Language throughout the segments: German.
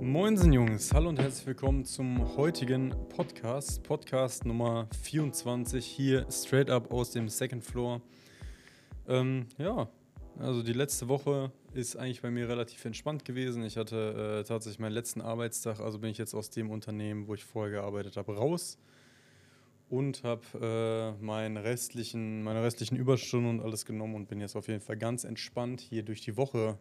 Moinsen Jungs, hallo und herzlich willkommen zum heutigen Podcast, Podcast Nummer 24, hier straight up aus dem Second Floor. Ähm, ja, also die letzte Woche ist eigentlich bei mir relativ entspannt gewesen. Ich hatte äh, tatsächlich meinen letzten Arbeitstag, also bin ich jetzt aus dem Unternehmen, wo ich vorher gearbeitet habe, raus und habe äh, meine restlichen, meine restlichen Überstunden und alles genommen und bin jetzt auf jeden Fall ganz entspannt hier durch die Woche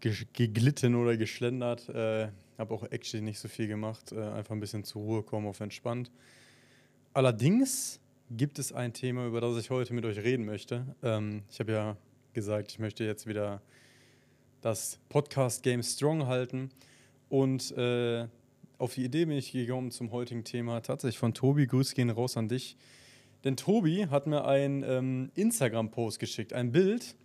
geglitten oder geschlendert. Äh, habe auch actually nicht so viel gemacht, äh, einfach ein bisschen zur Ruhe kommen, auf entspannt. Allerdings gibt es ein Thema, über das ich heute mit euch reden möchte. Ähm, ich habe ja gesagt, ich möchte jetzt wieder das Podcast-Game Strong halten. Und äh, auf die Idee bin ich gekommen zum heutigen Thema tatsächlich von Tobi. Grüße gehen raus an dich. Denn Tobi hat mir ein ähm, Instagram-Post geschickt, ein Bild,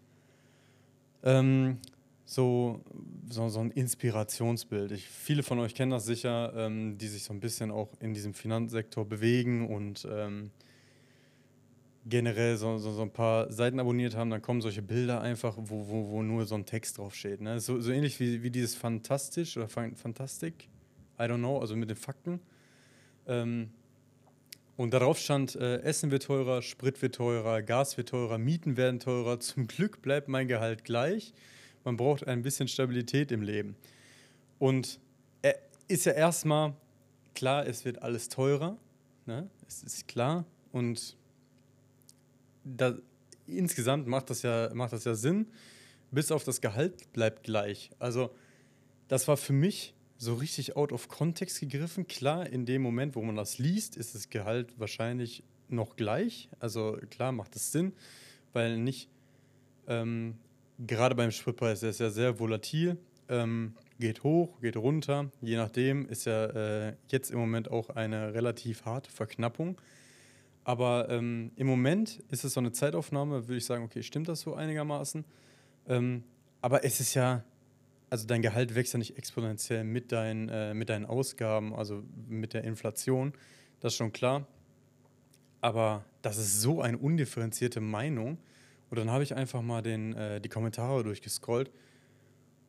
ähm, so, so, so, ein Inspirationsbild. Ich, viele von euch kennen das sicher, ähm, die sich so ein bisschen auch in diesem Finanzsektor bewegen und ähm, generell so, so, so, ein paar Seiten abonniert haben, dann kommen solche Bilder einfach, wo, wo, wo nur so ein Text draufsteht. Ne? So, so ähnlich wie, wie dieses Fantastisch oder Fantastik, I don't know, also mit den Fakten. Ähm, und darauf stand, äh, Essen wird teurer, Sprit wird teurer, Gas wird teurer, Mieten werden teurer. Zum Glück bleibt mein Gehalt gleich. Man braucht ein bisschen Stabilität im Leben. Und äh, ist ja erstmal klar, es wird alles teurer. Ne? Es ist klar. Und da, insgesamt macht das, ja, macht das ja Sinn, bis auf das Gehalt bleibt gleich. Also das war für mich so richtig out of context gegriffen. Klar, in dem Moment, wo man das liest, ist das Gehalt wahrscheinlich noch gleich. Also klar macht es Sinn, weil nicht, ähm, gerade beim Spritpreis, der ist ja sehr volatil, ähm, geht hoch, geht runter. Je nachdem ist ja äh, jetzt im Moment auch eine relativ harte Verknappung. Aber ähm, im Moment ist es so eine Zeitaufnahme, würde ich sagen, okay, stimmt das so einigermaßen? Ähm, aber es ist ja, also dein Gehalt wächst ja nicht exponentiell mit, dein, äh, mit deinen Ausgaben, also mit der Inflation, das ist schon klar. Aber das ist so eine undifferenzierte Meinung. Und dann habe ich einfach mal den, äh, die Kommentare durchgescrollt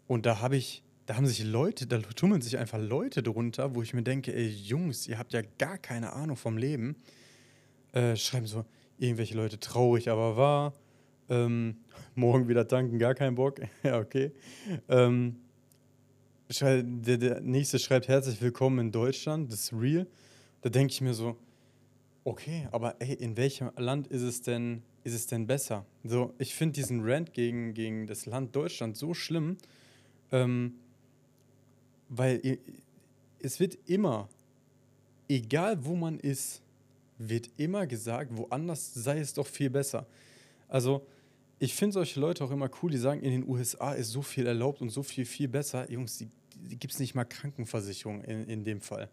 und da habe ich, da haben sich Leute, da tummeln sich einfach Leute drunter, wo ich mir denke, ey Jungs, ihr habt ja gar keine Ahnung vom Leben äh, schreiben so irgendwelche Leute traurig, aber wahr. Ähm, morgen wieder tanken, gar keinen Bock. ja, okay. Ähm, der, der, nächste schreibt herzlich willkommen in Deutschland, das ist real. Da denke ich mir so, okay, aber ey, in welchem Land ist es denn, ist es denn besser? So, ich finde diesen Rant gegen, gegen das Land Deutschland so schlimm, ähm, weil es wird immer, egal wo man ist, wird immer gesagt, woanders sei es doch viel besser. Also, ich finde solche Leute auch immer cool, die sagen, in den USA ist so viel erlaubt und so viel, viel besser. Jungs, die, die gibt es nicht mal Krankenversicherung in, in dem Fall.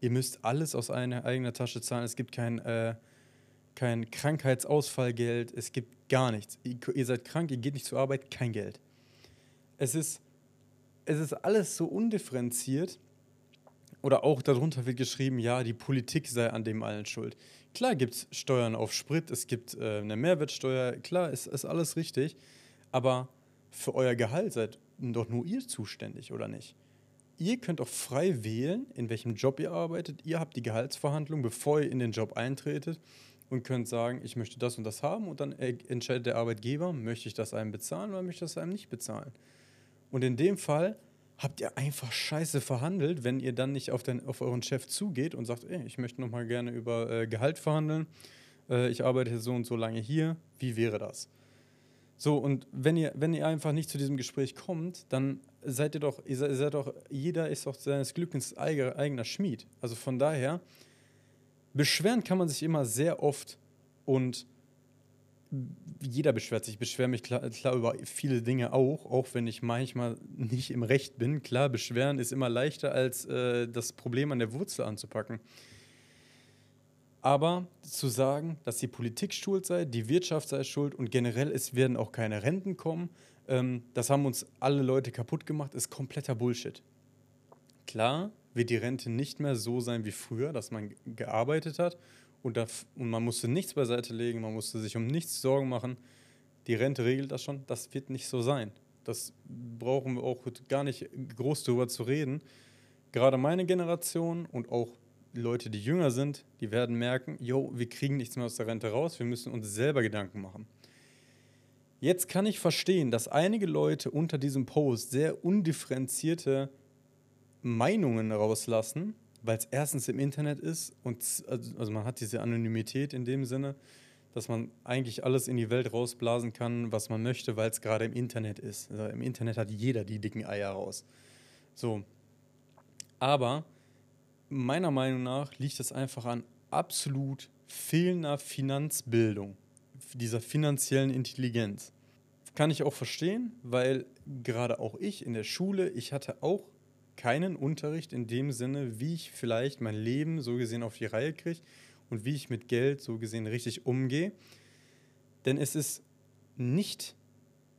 Ihr müsst alles aus einer eigenen Tasche zahlen. Es gibt kein, äh, kein Krankheitsausfallgeld. Es gibt gar nichts. Ihr, ihr seid krank, ihr geht nicht zur Arbeit, kein Geld. Es ist, es ist alles so undifferenziert oder auch darunter wird geschrieben, ja, die Politik sei an dem allen schuld. Klar gibt es Steuern auf Sprit, es gibt äh, eine Mehrwertsteuer, klar, ist, ist alles richtig. Aber für euer Gehalt seid doch nur ihr zuständig, oder nicht? Ihr könnt auch frei wählen, in welchem Job ihr arbeitet. Ihr habt die Gehaltsverhandlung, bevor ihr in den Job eintretet und könnt sagen, ich möchte das und das haben und dann entscheidet der Arbeitgeber, möchte ich das einem bezahlen oder möchte ich das einem nicht bezahlen. Und in dem Fall habt ihr einfach scheiße verhandelt, wenn ihr dann nicht auf, den, auf euren Chef zugeht und sagt, ey, ich möchte noch mal gerne über äh, Gehalt verhandeln, äh, ich arbeite so und so lange hier, wie wäre das? So, und wenn ihr, wenn ihr einfach nicht zu diesem Gespräch kommt, dann seid ihr doch, ihr seid doch, jeder ist doch seines Glückes eigener Schmied. Also von daher, beschweren kann man sich immer sehr oft und jeder beschwert sich. Ich beschwere mich klar, klar, über viele Dinge auch, auch wenn ich manchmal nicht im Recht bin. Klar, beschweren ist immer leichter, als äh, das Problem an der Wurzel anzupacken. Aber zu sagen, dass die Politik schuld sei, die Wirtschaft sei schuld und generell es werden auch keine Renten kommen, ähm, das haben uns alle Leute kaputt gemacht, ist kompletter Bullshit. Klar wird die Rente nicht mehr so sein wie früher, dass man gearbeitet hat und, da, und man musste nichts beiseite legen, man musste sich um nichts Sorgen machen. Die Rente regelt das schon. Das wird nicht so sein. Das brauchen wir auch gar nicht groß darüber zu reden. Gerade meine Generation und auch Leute, die jünger sind, die werden merken, yo, wir kriegen nichts mehr aus der Rente raus, wir müssen uns selber Gedanken machen. Jetzt kann ich verstehen, dass einige Leute unter diesem Post sehr undifferenzierte Meinungen rauslassen, weil es erstens im Internet ist und also, also man hat diese Anonymität in dem Sinne, dass man eigentlich alles in die Welt rausblasen kann, was man möchte, weil es gerade im Internet ist. Also Im Internet hat jeder die dicken Eier raus. So. Aber meiner Meinung nach liegt es einfach an absolut fehlender Finanzbildung, dieser finanziellen Intelligenz. Kann ich auch verstehen, weil gerade auch ich in der Schule, ich hatte auch keinen Unterricht in dem Sinne, wie ich vielleicht mein Leben so gesehen auf die Reihe kriege und wie ich mit Geld so gesehen richtig umgehe. Denn es ist nicht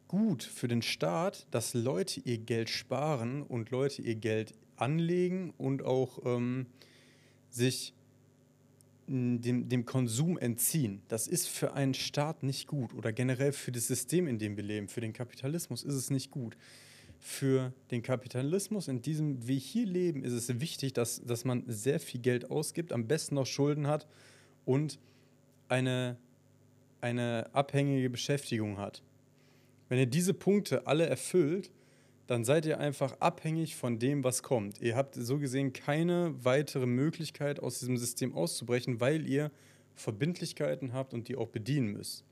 gut für den Staat, dass Leute ihr Geld sparen und Leute ihr Geld anlegen und auch ähm, sich dem, dem Konsum entziehen. Das ist für einen Staat nicht gut oder generell für das System, in dem wir leben, für den Kapitalismus ist es nicht gut für den Kapitalismus, in diesem wir hier leben, ist es wichtig, dass, dass man sehr viel Geld ausgibt, am besten noch Schulden hat und eine, eine abhängige Beschäftigung hat. Wenn ihr diese Punkte alle erfüllt, dann seid ihr einfach abhängig von dem, was kommt. Ihr habt so gesehen keine weitere Möglichkeit, aus diesem System auszubrechen, weil ihr Verbindlichkeiten habt und die auch bedienen müsst.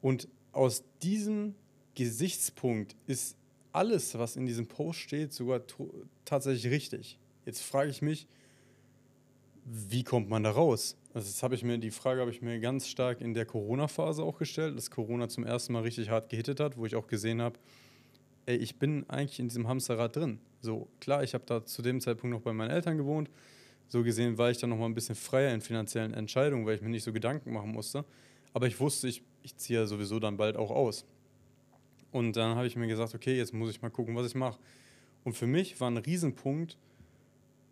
Und aus diesem Gesichtspunkt ist alles, was in diesem Post steht, sogar tatsächlich richtig. Jetzt frage ich mich, wie kommt man da raus? Also das habe ich mir, die Frage habe ich mir ganz stark in der Corona-Phase auch gestellt, dass Corona zum ersten Mal richtig hart gehittet hat, wo ich auch gesehen habe, ey, ich bin eigentlich in diesem Hamsterrad drin. So, klar, ich habe da zu dem Zeitpunkt noch bei meinen Eltern gewohnt. So gesehen war ich dann noch mal ein bisschen freier in finanziellen Entscheidungen, weil ich mir nicht so Gedanken machen musste. Aber ich wusste, ich, ich ziehe ja sowieso dann bald auch aus. Und dann habe ich mir gesagt, okay, jetzt muss ich mal gucken, was ich mache. Und für mich war ein Riesenpunkt,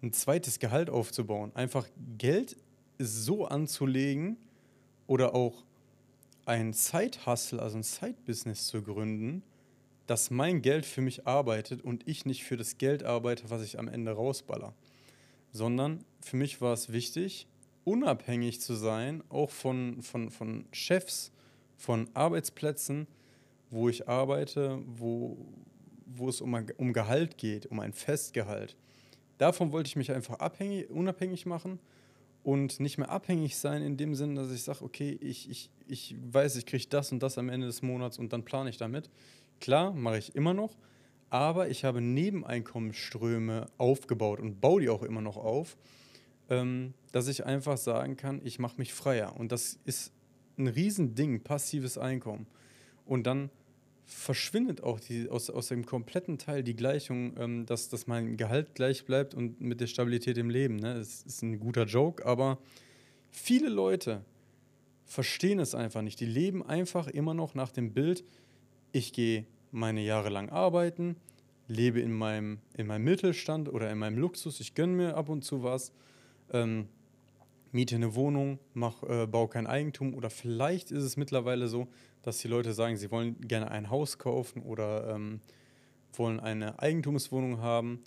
ein zweites Gehalt aufzubauen. Einfach Geld so anzulegen oder auch ein Side-Hustle, also ein Side-Business zu gründen, dass mein Geld für mich arbeitet und ich nicht für das Geld arbeite, was ich am Ende rausballer. Sondern für mich war es wichtig, unabhängig zu sein, auch von, von, von Chefs, von Arbeitsplätzen, wo ich arbeite, wo, wo es um, um Gehalt geht, um ein Festgehalt. Davon wollte ich mich einfach abhängig, unabhängig machen und nicht mehr abhängig sein in dem Sinne, dass ich sage, okay, ich, ich, ich weiß, ich kriege das und das am Ende des Monats und dann plane ich damit. Klar, mache ich immer noch, aber ich habe Nebeneinkommensströme aufgebaut und baue die auch immer noch auf, ähm, dass ich einfach sagen kann, ich mache mich freier. Und das ist ein Riesending, passives Einkommen. Und dann verschwindet auch die, aus, aus dem kompletten Teil die Gleichung, ähm, dass, dass mein Gehalt gleich bleibt und mit der Stabilität im Leben. Ne? Das ist ein guter Joke, aber viele Leute verstehen es einfach nicht. Die leben einfach immer noch nach dem Bild, ich gehe meine Jahre lang arbeiten, lebe in meinem, in meinem Mittelstand oder in meinem Luxus, ich gönne mir ab und zu was. Ähm, miete eine Wohnung, mach, äh, baue kein Eigentum oder vielleicht ist es mittlerweile so, dass die Leute sagen, sie wollen gerne ein Haus kaufen oder ähm, wollen eine Eigentumswohnung haben.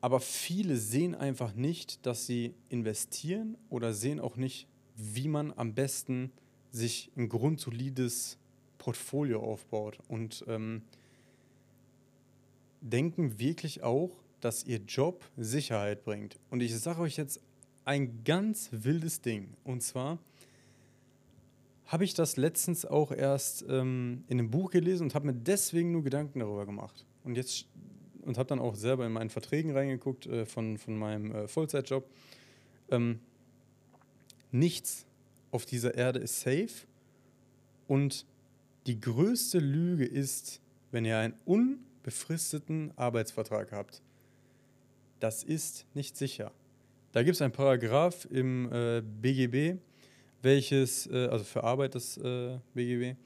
Aber viele sehen einfach nicht, dass sie investieren oder sehen auch nicht, wie man am besten sich ein grundsolides Portfolio aufbaut und ähm, denken wirklich auch, dass ihr Job Sicherheit bringt. Und ich sage euch jetzt ein ganz wildes Ding. Und zwar habe ich das letztens auch erst ähm, in einem Buch gelesen und habe mir deswegen nur Gedanken darüber gemacht. Und jetzt und habe dann auch selber in meinen Verträgen reingeguckt äh, von, von meinem äh, Vollzeitjob. Ähm, nichts auf dieser Erde ist safe und die größte Lüge ist, wenn ihr einen unbefristeten Arbeitsvertrag habt. Das ist nicht sicher. Da gibt es ein Paragraph im äh, BGB, welches, äh, also für Arbeit das äh, BGB,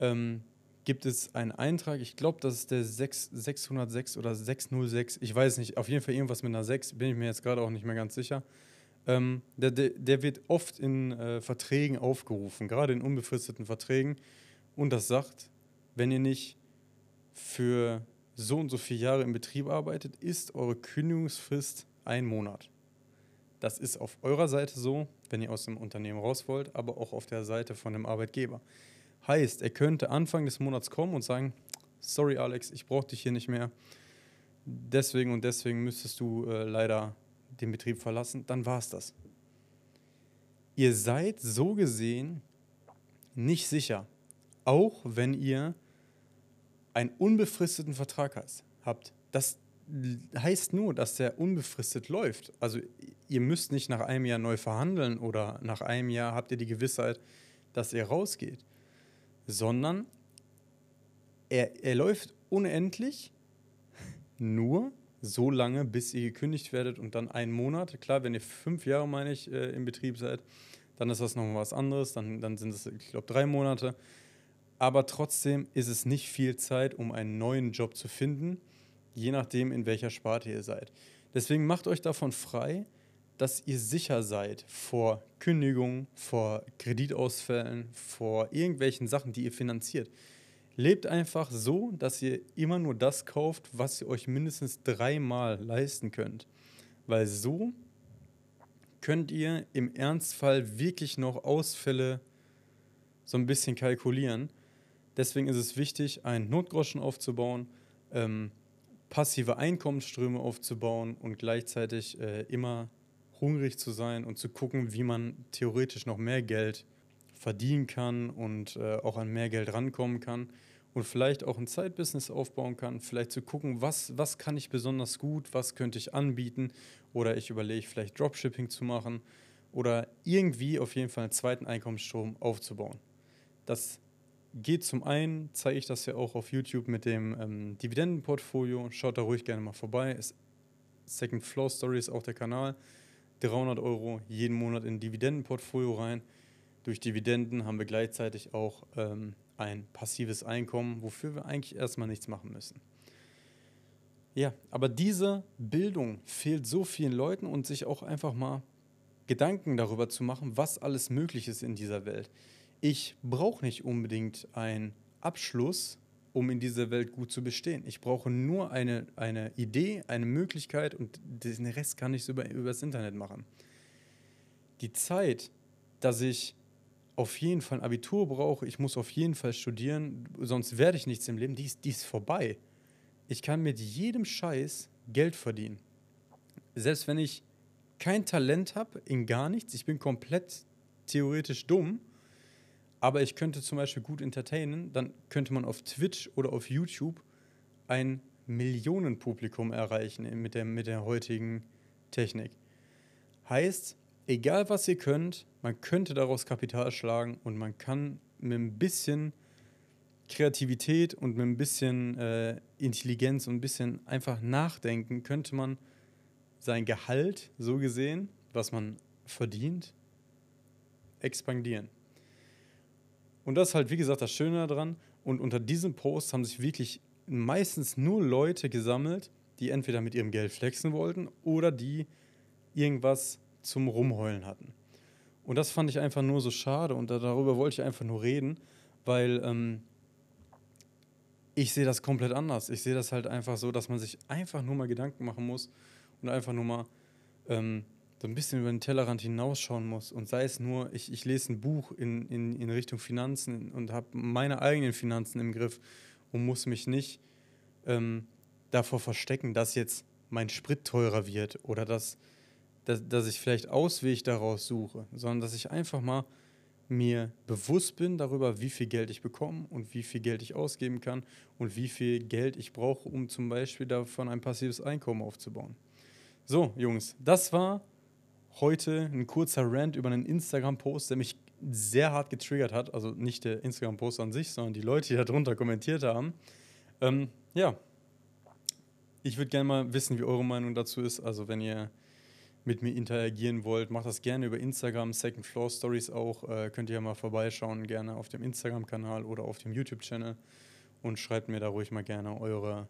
ähm, gibt es einen Eintrag, ich glaube, das ist der 6, 606 oder 606, ich weiß nicht, auf jeden Fall irgendwas mit einer 6, bin ich mir jetzt gerade auch nicht mehr ganz sicher. Ähm, der, der, der, wird oft in äh, Verträgen aufgerufen, gerade in unbefristeten Verträgen. Und das sagt, wenn ihr nicht für so und so viele Jahre im Betrieb arbeitet, ist eure Kündigungsfrist ein Monat. Das ist auf eurer Seite so, wenn ihr aus dem Unternehmen raus wollt, aber auch auf der Seite von dem Arbeitgeber. Heißt, er könnte Anfang des Monats kommen und sagen, sorry Alex, ich brauche dich hier nicht mehr. Deswegen und deswegen müsstest du äh, leider den Betrieb verlassen. Dann war es das. Ihr seid so gesehen nicht sicher, auch wenn ihr einen unbefristeten Vertrag habt. Das heißt nur, dass der unbefristet läuft. Also ihr müsst nicht nach einem Jahr neu verhandeln oder nach einem Jahr habt ihr die Gewissheit, dass ihr rausgeht, sondern er, er läuft unendlich nur so lange, bis ihr gekündigt werdet und dann einen Monat. Klar, wenn ihr fünf Jahre, meine ich, äh, im Betrieb seid, dann ist das nochmal was anderes. Dann, dann sind es, ich glaube, drei Monate. Aber trotzdem ist es nicht viel Zeit, um einen neuen Job zu finden, je nachdem, in welcher Sparte ihr seid. Deswegen macht euch davon frei, dass ihr sicher seid vor Kündigungen, vor Kreditausfällen, vor irgendwelchen Sachen, die ihr finanziert. Lebt einfach so, dass ihr immer nur das kauft, was ihr euch mindestens dreimal leisten könnt. Weil so könnt ihr im Ernstfall wirklich noch Ausfälle so ein bisschen kalkulieren. Deswegen ist es wichtig, einen Notgroschen aufzubauen, ähm, passive Einkommensströme aufzubauen und gleichzeitig äh, immer hungrig zu sein und zu gucken, wie man theoretisch noch mehr Geld verdienen kann und äh, auch an mehr Geld rankommen kann und vielleicht auch ein Zeitbusiness aufbauen kann, vielleicht zu gucken, was, was kann ich besonders gut, was könnte ich anbieten oder ich überlege vielleicht Dropshipping zu machen oder irgendwie auf jeden Fall einen zweiten Einkommensstrom aufzubauen. Das geht zum einen, zeige ich das ja auch auf YouTube mit dem ähm, Dividendenportfolio, schaut da ruhig gerne mal vorbei. Ist Second Floor Story ist auch der Kanal. 300 Euro jeden Monat in Dividendenportfolio rein. Durch Dividenden haben wir gleichzeitig auch ähm, ein passives Einkommen, wofür wir eigentlich erstmal nichts machen müssen. Ja, aber diese Bildung fehlt so vielen Leuten und sich auch einfach mal Gedanken darüber zu machen, was alles möglich ist in dieser Welt. Ich brauche nicht unbedingt einen Abschluss, um in dieser Welt gut zu bestehen. Ich brauche nur eine, eine Idee, eine Möglichkeit und den Rest kann ich über, über das Internet machen. Die Zeit, dass ich auf jeden Fall ein Abitur brauche, ich muss auf jeden Fall studieren, sonst werde ich nichts im Leben, die ist, die ist vorbei. Ich kann mit jedem Scheiß Geld verdienen. Selbst wenn ich kein Talent habe in gar nichts, ich bin komplett theoretisch dumm, aber ich könnte zum Beispiel gut entertainen, dann könnte man auf Twitch oder auf YouTube ein Millionenpublikum erreichen mit der, mit der heutigen Technik. Heißt, egal was ihr könnt, man könnte daraus Kapital schlagen und man kann mit ein bisschen Kreativität und mit ein bisschen äh, Intelligenz und ein bisschen einfach nachdenken, könnte man sein Gehalt, so gesehen, was man verdient, expandieren. Und das ist halt, wie gesagt, das Schöne daran. Und unter diesem Post haben sich wirklich meistens nur Leute gesammelt, die entweder mit ihrem Geld flexen wollten oder die irgendwas zum Rumheulen hatten. Und das fand ich einfach nur so schade und darüber wollte ich einfach nur reden, weil ähm, ich sehe das komplett anders. Ich sehe das halt einfach so, dass man sich einfach nur mal Gedanken machen muss und einfach nur mal ähm, so ein bisschen über den Tellerrand hinausschauen muss. Und sei es nur, ich, ich lese ein Buch in, in, in Richtung Finanzen und habe meine eigenen Finanzen im Griff und muss mich nicht ähm, davor verstecken, dass jetzt mein Sprit teurer wird oder dass, dass, dass ich vielleicht Ausweg daraus suche, sondern dass ich einfach mal mir bewusst bin darüber, wie viel Geld ich bekomme und wie viel Geld ich ausgeben kann und wie viel Geld ich brauche, um zum Beispiel davon ein passives Einkommen aufzubauen. So, Jungs, das war heute ein kurzer Rant über einen Instagram-Post, der mich sehr hart getriggert hat. Also nicht der Instagram-Post an sich, sondern die Leute, die darunter kommentiert haben. Ähm, ja, ich würde gerne mal wissen, wie eure Meinung dazu ist. Also wenn ihr mit mir interagieren wollt, macht das gerne über Instagram, Second Floor Stories auch. Äh, könnt ihr ja mal vorbeischauen, gerne auf dem Instagram-Kanal oder auf dem YouTube-Channel. und schreibt mir da ruhig mal gerne eure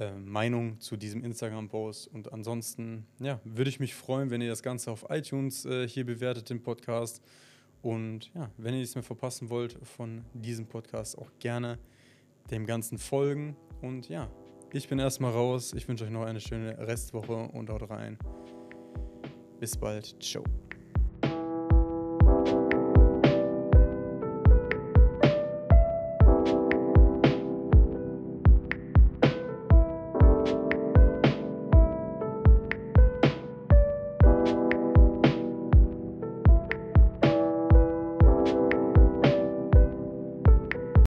äh, Meinung zu diesem Instagram-Post. Und ansonsten, ja, würde ich mich freuen, wenn ihr das Ganze auf iTunes äh, hier bewertet, den Podcast. Und ja, wenn ihr nichts mehr verpassen wollt von diesem Podcast, auch gerne dem Ganzen folgen. Und ja, ich bin erstmal raus. Ich wünsche euch noch eine schöne Restwoche und haut rein. Bis bald. Ciao.